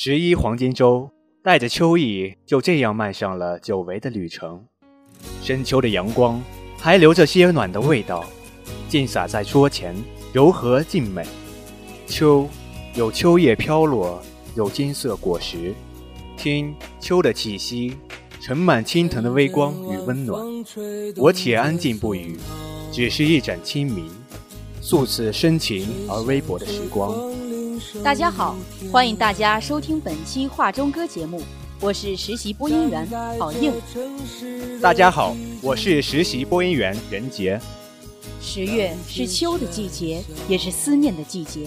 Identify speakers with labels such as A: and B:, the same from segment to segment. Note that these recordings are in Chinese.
A: 十一黄金周，带着秋意，就这样迈上了久违的旅程。深秋的阳光还留着些暖的味道，尽洒在桌前，柔和静美。秋，有秋叶飘落，有金色果实，听秋的气息，盛满青藤的微光与温暖。我且安静不语，只是一盏清明，素此深情而微薄的时光。
B: 大家好，欢迎大家收听本期画中歌节目，我是实习播音员郝应。
A: 大家好，我是实习播音员任杰。
B: 十月是秋的季节，也是思念的季节。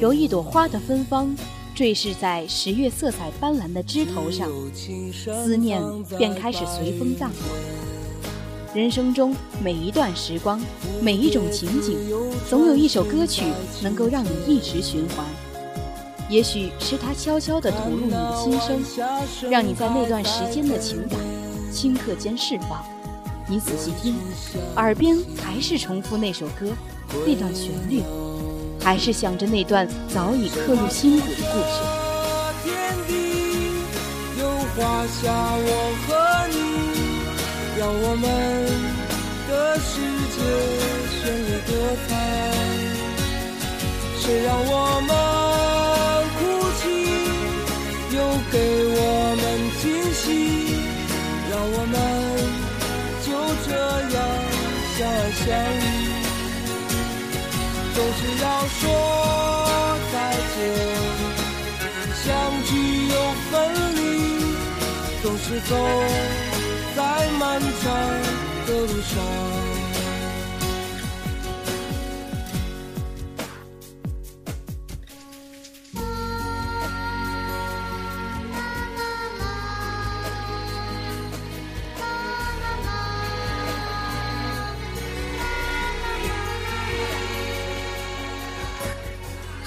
B: 有一朵花的芬芳坠饰在十月色彩斑斓的枝头上，思念便开始随风淡忘。人生中每一段时光，每一种情景，总有一首歌曲能够让你一直循环。也许是它悄悄地吐露你的心声，让你在那段时间的情感顷刻间释放。你仔细听，耳边还是重复那首歌，那段旋律，还是想着那段早已刻入心骨的故事。天地有华夏，我和你。让我们的世界绚丽多彩。谁让我们哭泣，又给我们惊喜？让我们就这样相爱相依。总是要说再见，相聚又分离，总是走。在漫长的路上。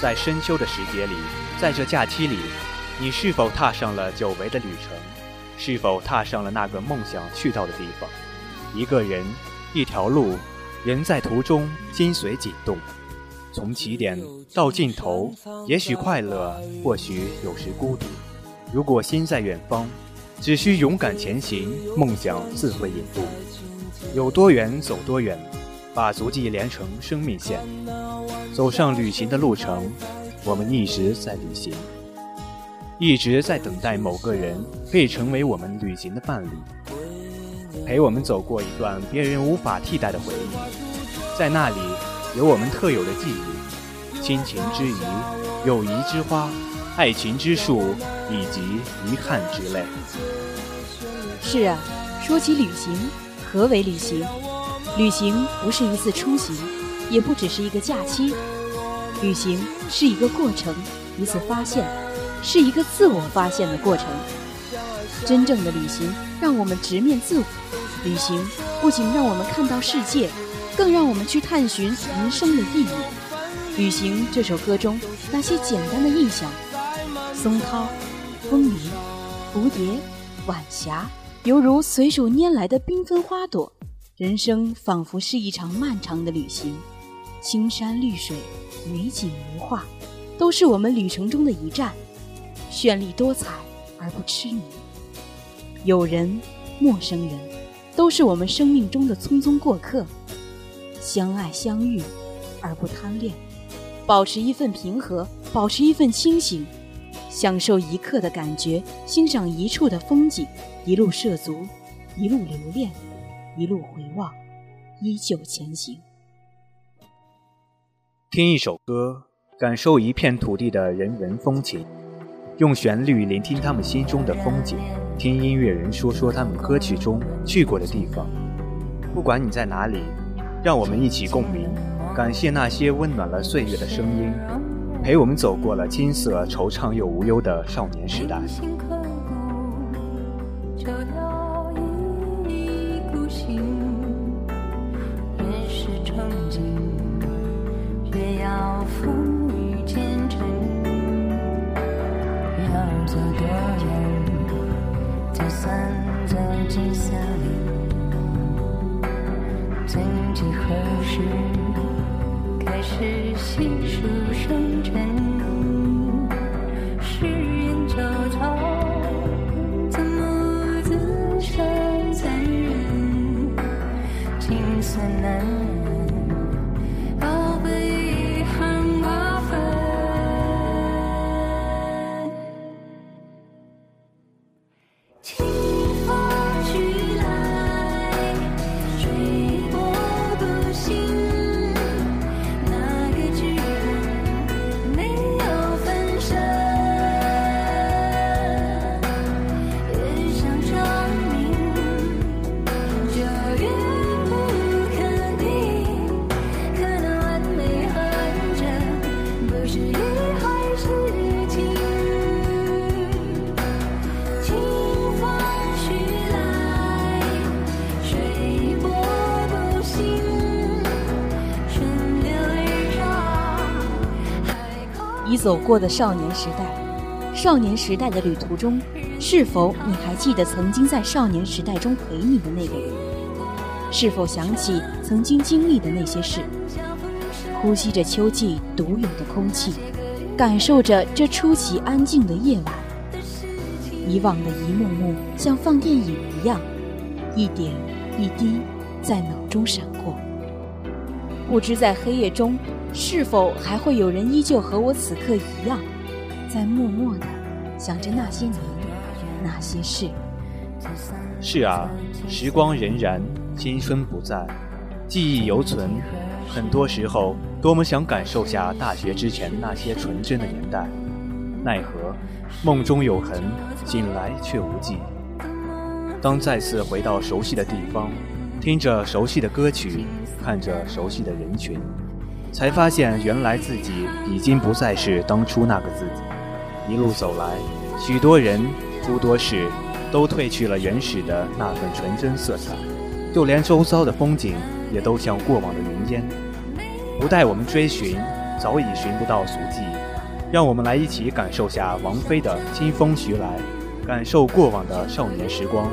B: 在深秋的时节里，在这假期里，你是否踏上了久违的旅程？是否踏上了那个梦想去到的地方？一个人，一条路，人在途中，心随景动。从起点到尽头，也许快乐，或许有时孤独。如果心在远方，只需勇敢前行，梦想自会引路。有多远走多远，把足迹连成生命线。走上旅行的路程，我们一直在旅行。一直在等待某个人可以成为我们旅行的伴侣，陪我们走过一段别人无法替代的回忆。在那里，有我们特有的记忆，亲情之谊、友谊之花、爱情之树，以及遗憾之泪。是啊，说起旅行，何为旅行？旅行不是一次出行，也不只是一个假期，旅行是一个过程，一次发现。是一个自我发现的过程。真正的旅行让我们直面自我，旅行不仅让我们看到世界，更让我们去探寻人生的意义。旅行这首歌中那些简单的意象，松涛、风铃、蝴蝶、晚霞，犹如随手拈来的缤纷花朵。人生仿佛是一场漫长的旅行，青山绿水、美景如画，都是我们旅程中的一站。绚丽多彩而不痴迷，友人、陌生人，都是我们生命中的匆匆过客。相爱相遇而不贪恋，保持一份平和，保持一份清醒，享受一刻的感觉，欣赏一处的风景，一路涉足，一路留恋，一路回望，依旧前行。
A: 听一首歌，感受一片土地的人文风情。用旋律聆听他们心中的风景，听音乐人说说他们歌曲中去过的地方。不管你在哪里，让我们一起共鸣，感谢那些温暖了岁月的声音，陪我们走过了金色、惆怅又无忧的少年时代。
B: 走过的少年时代。少年时代的旅途中，是否你还记得曾经在少年时代中陪你的那个人？是否想起曾经经历的那些事？呼吸着秋季独有的空气，感受着这出奇安静的夜晚。以往的一幕幕像放电影一样，一点一滴在脑中闪过。不知在黑夜中，是否还会有人依旧和我此刻一样？在默默地想着那些年，那些事。
A: 是啊，时光荏苒，青春不在，记忆犹存。很多时候，多么想感受下大学之前那些纯真的年代。奈何梦中有痕，醒来却无迹。当再次回到熟悉的地方，听着熟悉的歌曲，看着熟悉的人群，才发现原来自己已经不再是当初那个自己。一路走来，许多人、诸多事，都褪去了原始的那份纯真色彩，就连周遭的风景，也都像过往的云烟，不待我们追寻，早已寻不到足迹。让我们来一起感受下王菲的《清风徐来》，感受过往的少年时光。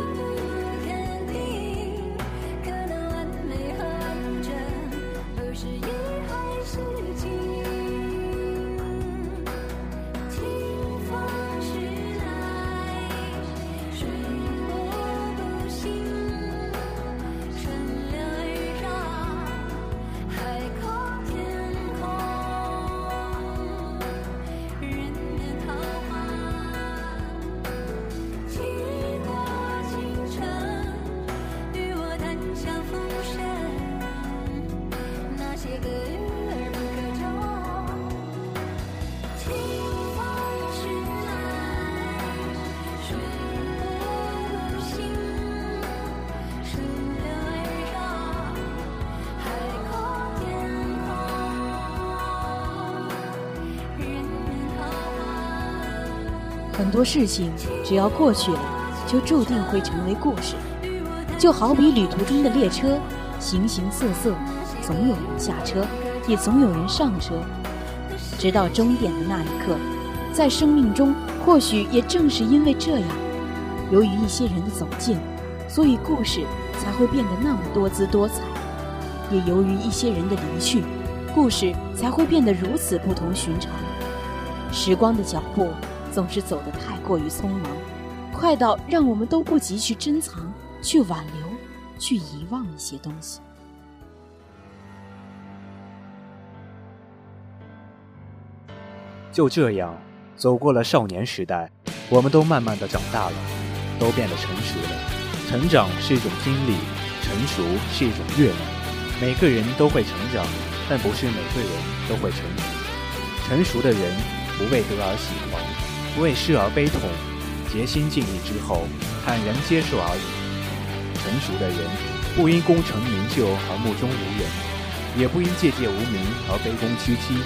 B: 很多事情只要过去了，就注定会成为故事。就好比旅途中的列车，形形色色，总有人下车，也总有人上车，直到终点的那一刻。在生命中，或许也正是因为这样，由于一些人的走近，所以故事才会变得那么多姿多彩；也由于一些人的离去，故事才会变得如此不同寻常。时光的脚步。总是走得太过于匆忙，快到让我们都不及去珍藏、去挽留、去遗忘一些东西。
A: 就这样，走过了少年时代，我们都慢慢的长大了，都变得成熟了。成长是一种经历，成熟是一种阅历。每个人都会成长，但不是每个人都会成熟。成熟的人不为得而喜狂。为失而悲痛，竭心尽力之后，坦然接受而已。成熟的人，不因功成名就而目中无人，也不因寂寂无名而卑躬屈膝，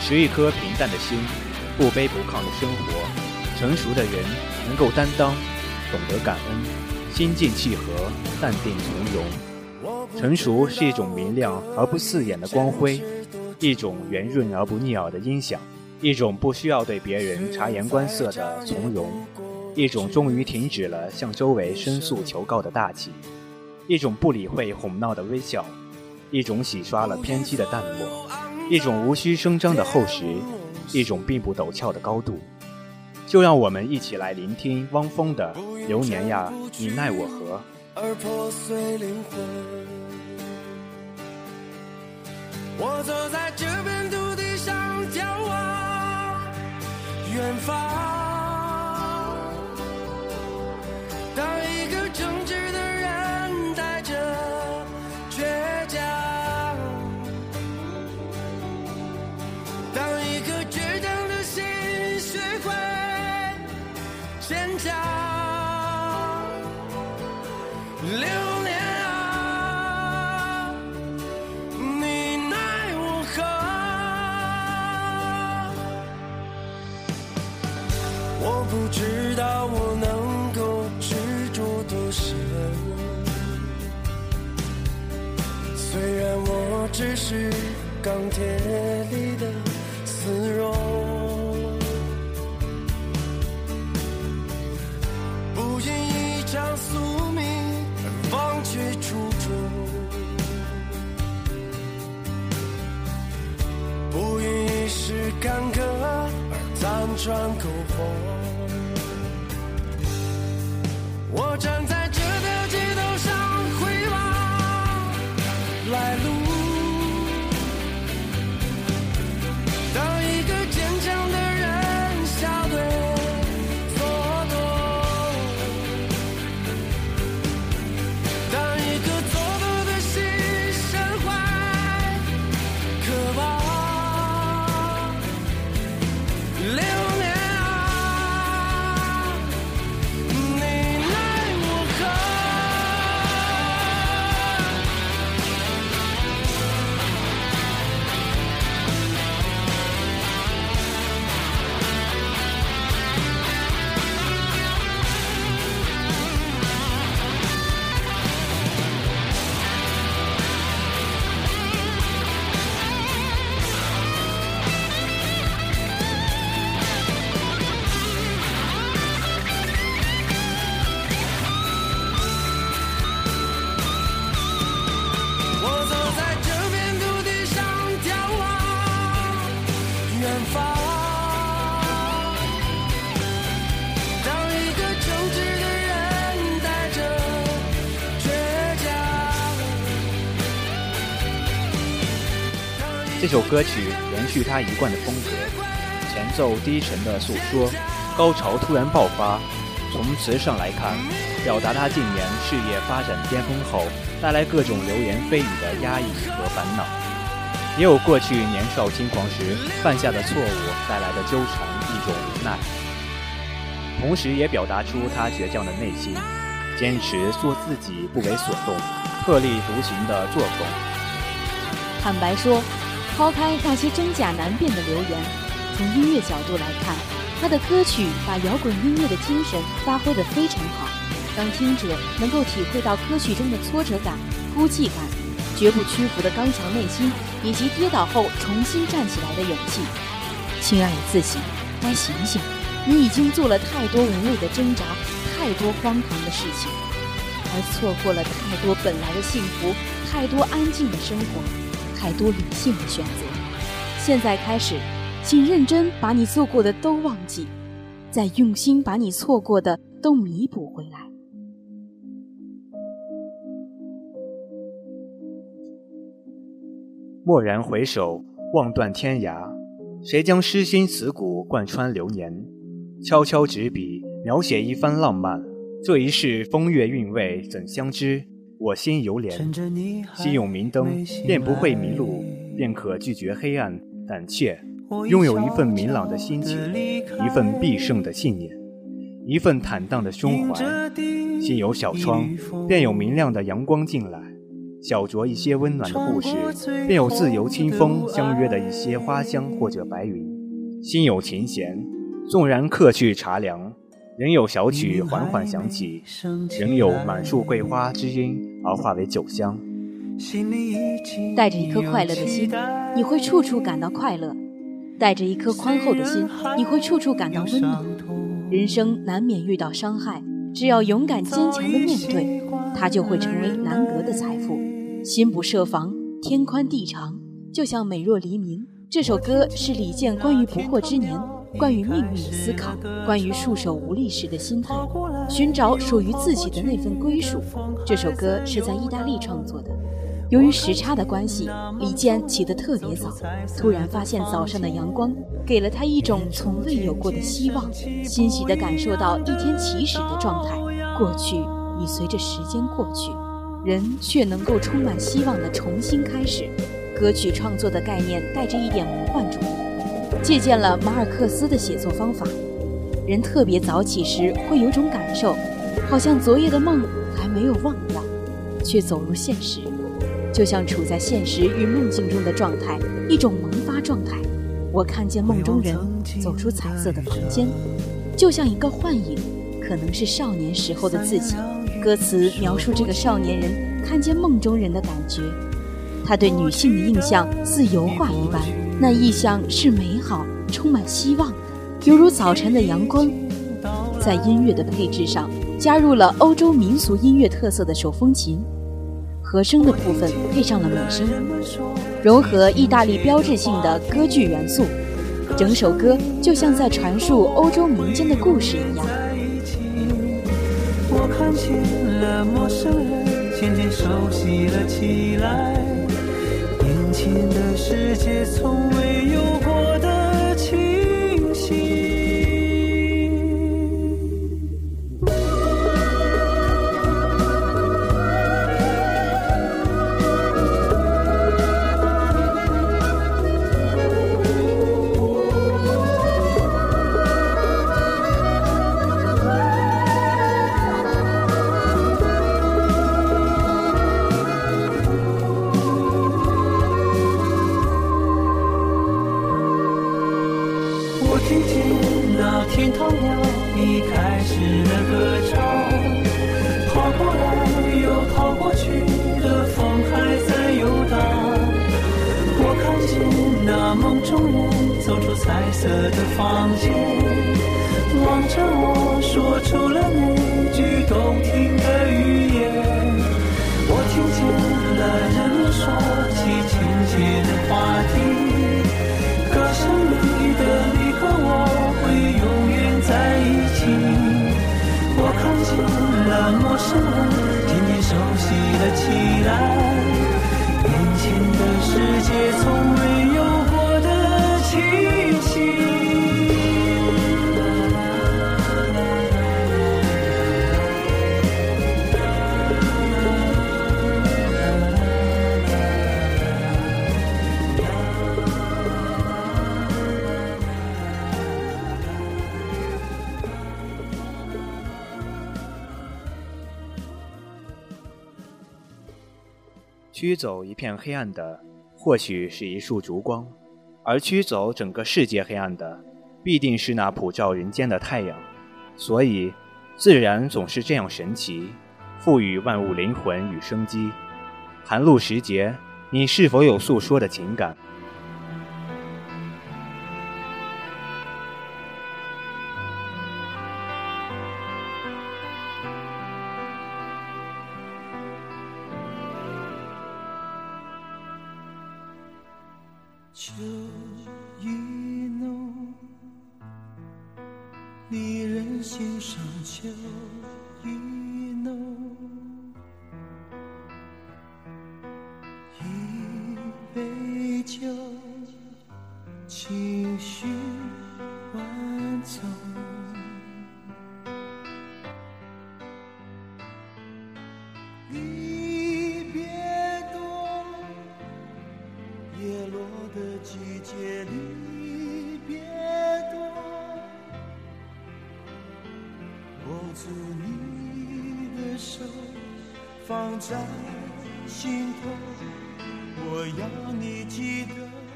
A: 持一颗平淡的心，不卑不亢的生活。成熟的人能够担当，懂得感恩，心静气和，淡定从容。成熟是一种明亮而不刺眼的光辉，一种圆润而不腻耳的音响。一种不需要对别人察言观色的从容，一种终于停止了向周围申诉求告的大气，一种不理会哄闹的微笑，一种洗刷了偏激的淡漠，一种无需声张的厚实，一种并不陡峭的高度。就让我们一起来聆听汪峰的《流年呀，你奈我何》。
C: 而破碎灵魂我走在这片远方。当一个正直的人
A: 带着倔强当一颗倔强的心学会坚强
C: 钢铁里的丝绒不因一场宿命而忘却初衷不因一时干戈而辗转苟活
A: 这首歌曲延续他一贯的风格，前奏低沉的诉说，高潮突然爆发。从词上来看，表达他近年事业发展巅峰后带来各种流言蜚语的压抑和烦恼，也有过去年少轻狂时犯下的错误带来的纠缠，一种无奈。同时也表达出他倔强的内心，坚持做自己，不为所动，特立独行的作风。
B: 坦白说。抛开那些真假难辨的流言，从音乐角度来看，他的歌曲把摇滚音乐的精神发挥得非常好，让听者能够体会到歌曲中的挫折感、孤寂感、绝不屈服的刚强内心，以及跌倒后重新站起来的勇气。亲爱的自己，该醒醒，你已经做了太多无谓的挣扎，太多荒唐的事情，而错过了太多本来的幸福，太多安静的生活。太多理性的选择，现在开始，请认真把你做过的都忘记，再用心把你错过的都弥补回来。
A: 蓦然回首，望断天涯，谁将诗心词骨贯穿流年？悄悄执笔，描写一番浪漫。这一世风月韵味，怎相知？我心犹怜，心有明灯，便不会迷路，便可拒绝黑暗。胆怯，拥有一份明朗的心情，一份必胜的信念，一份坦荡的胸怀。心有小窗，便有明亮的阳光进来；小酌一些温暖的故事，便有自由清风相约的一些花香或者白云。心有琴弦，纵然客去茶凉。仍有小曲缓缓响起，仍有满树桂花之音而化为酒香。
B: 带着一颗快乐的心，你会处处感到快乐；带着一颗宽厚的心，你会处处感到温暖。人生难免遇到伤害，只要勇敢坚强的面对，它就会成为难得的财富。心不设防，天宽地长，就像美若黎明。这首歌是李健关于不惑之年。关于命运的思考，关于束手无力时的心态，寻找属于自己的那份归属。这首歌是在意大利创作的。由于时差的关系，李健起得特别早。突然发现早上的阳光给了他一种从未有过的希望，欣喜地感受到一天起始的状态。过去已随着时间过去，人却能够充满希望地重新开始。歌曲创作的概念带着一点魔幻主义。借鉴了马尔克斯的写作方法，人特别早起时会有种感受，好像昨夜的梦还没有忘掉，却走入现实，就像处在现实与梦境中的状态，一种萌发状态。我看见梦中人走出彩色的房间，就像一个幻影，可能是少年时候的自己。歌词描述这个少年人看见梦中人的感觉，他对女性的印象似油画一般。那意象是美好、充满希望，犹如早晨的阳光。在音乐的配置上，加入了欧洲民俗音乐特色的手风琴，和声的部分配上了美声，融合意大利标志性的歌剧元素。整首歌就像在传述欧洲民间的故事一样。
C: 我看见了陌生人，渐渐熟悉了起来。你的世界从未有过 fond
A: 驱走一片黑暗的，或许是一束烛光；而驱走整个世界黑暗的，必定是那普照人间的太阳。所以，自然总是这样神奇，赋予万物灵魂与生机。寒露时节，你是否有诉说的情感？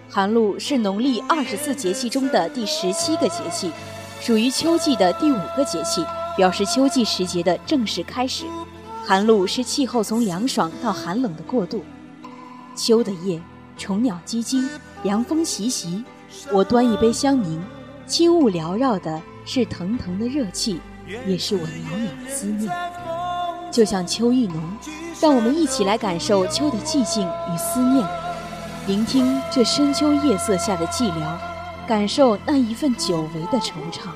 B: 寒露是农历二十四节气中的第十七个节气，属于秋季的第五个节气，表示秋季时节的正式开始。寒露是气候从凉爽到寒冷的过渡。秋的夜，虫鸟唧唧，凉风习习。我端一杯香茗，轻雾缭绕的是腾腾的热气，也是我袅袅的思念。就像秋意浓，让我们一起来感受秋的寂静与思念，聆听这深秋夜色下的寂寥，感受那一份久违的惆怅。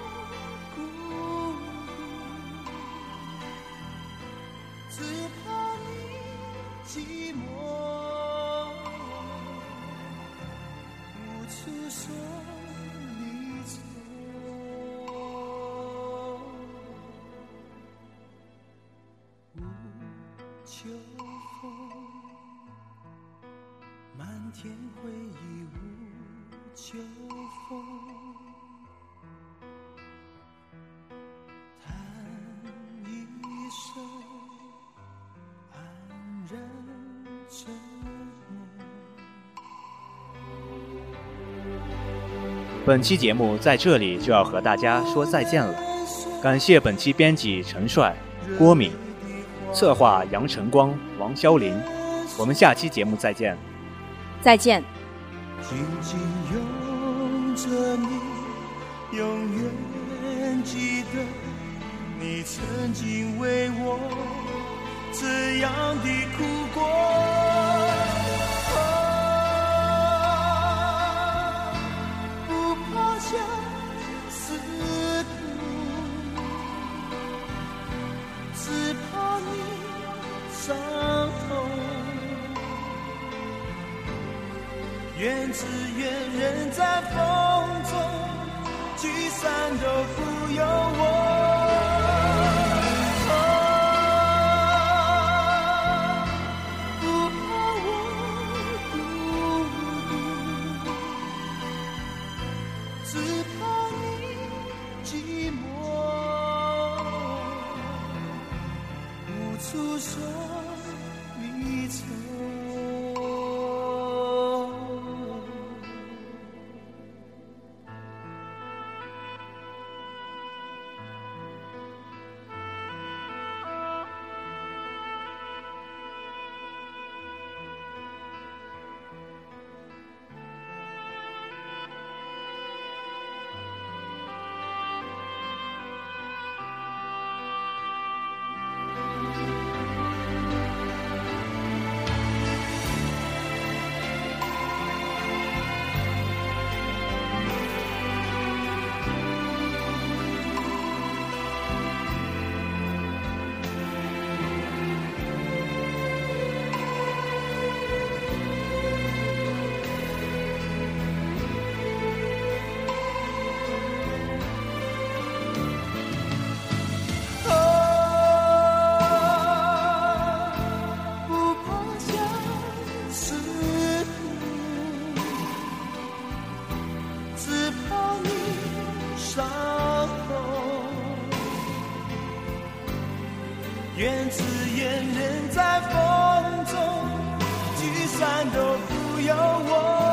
A: 本期节目在这里就要和大家说再见了，感谢本期编辑陈帅、郭敏，策划杨晨光、王潇林，我们下期节目再见。
B: 再见。
C: 紧紧拥着你，永远记得你曾经为我这样的哭过。你伤痛。
D: 愿只愿人在风中，聚散都不由我。都不由我。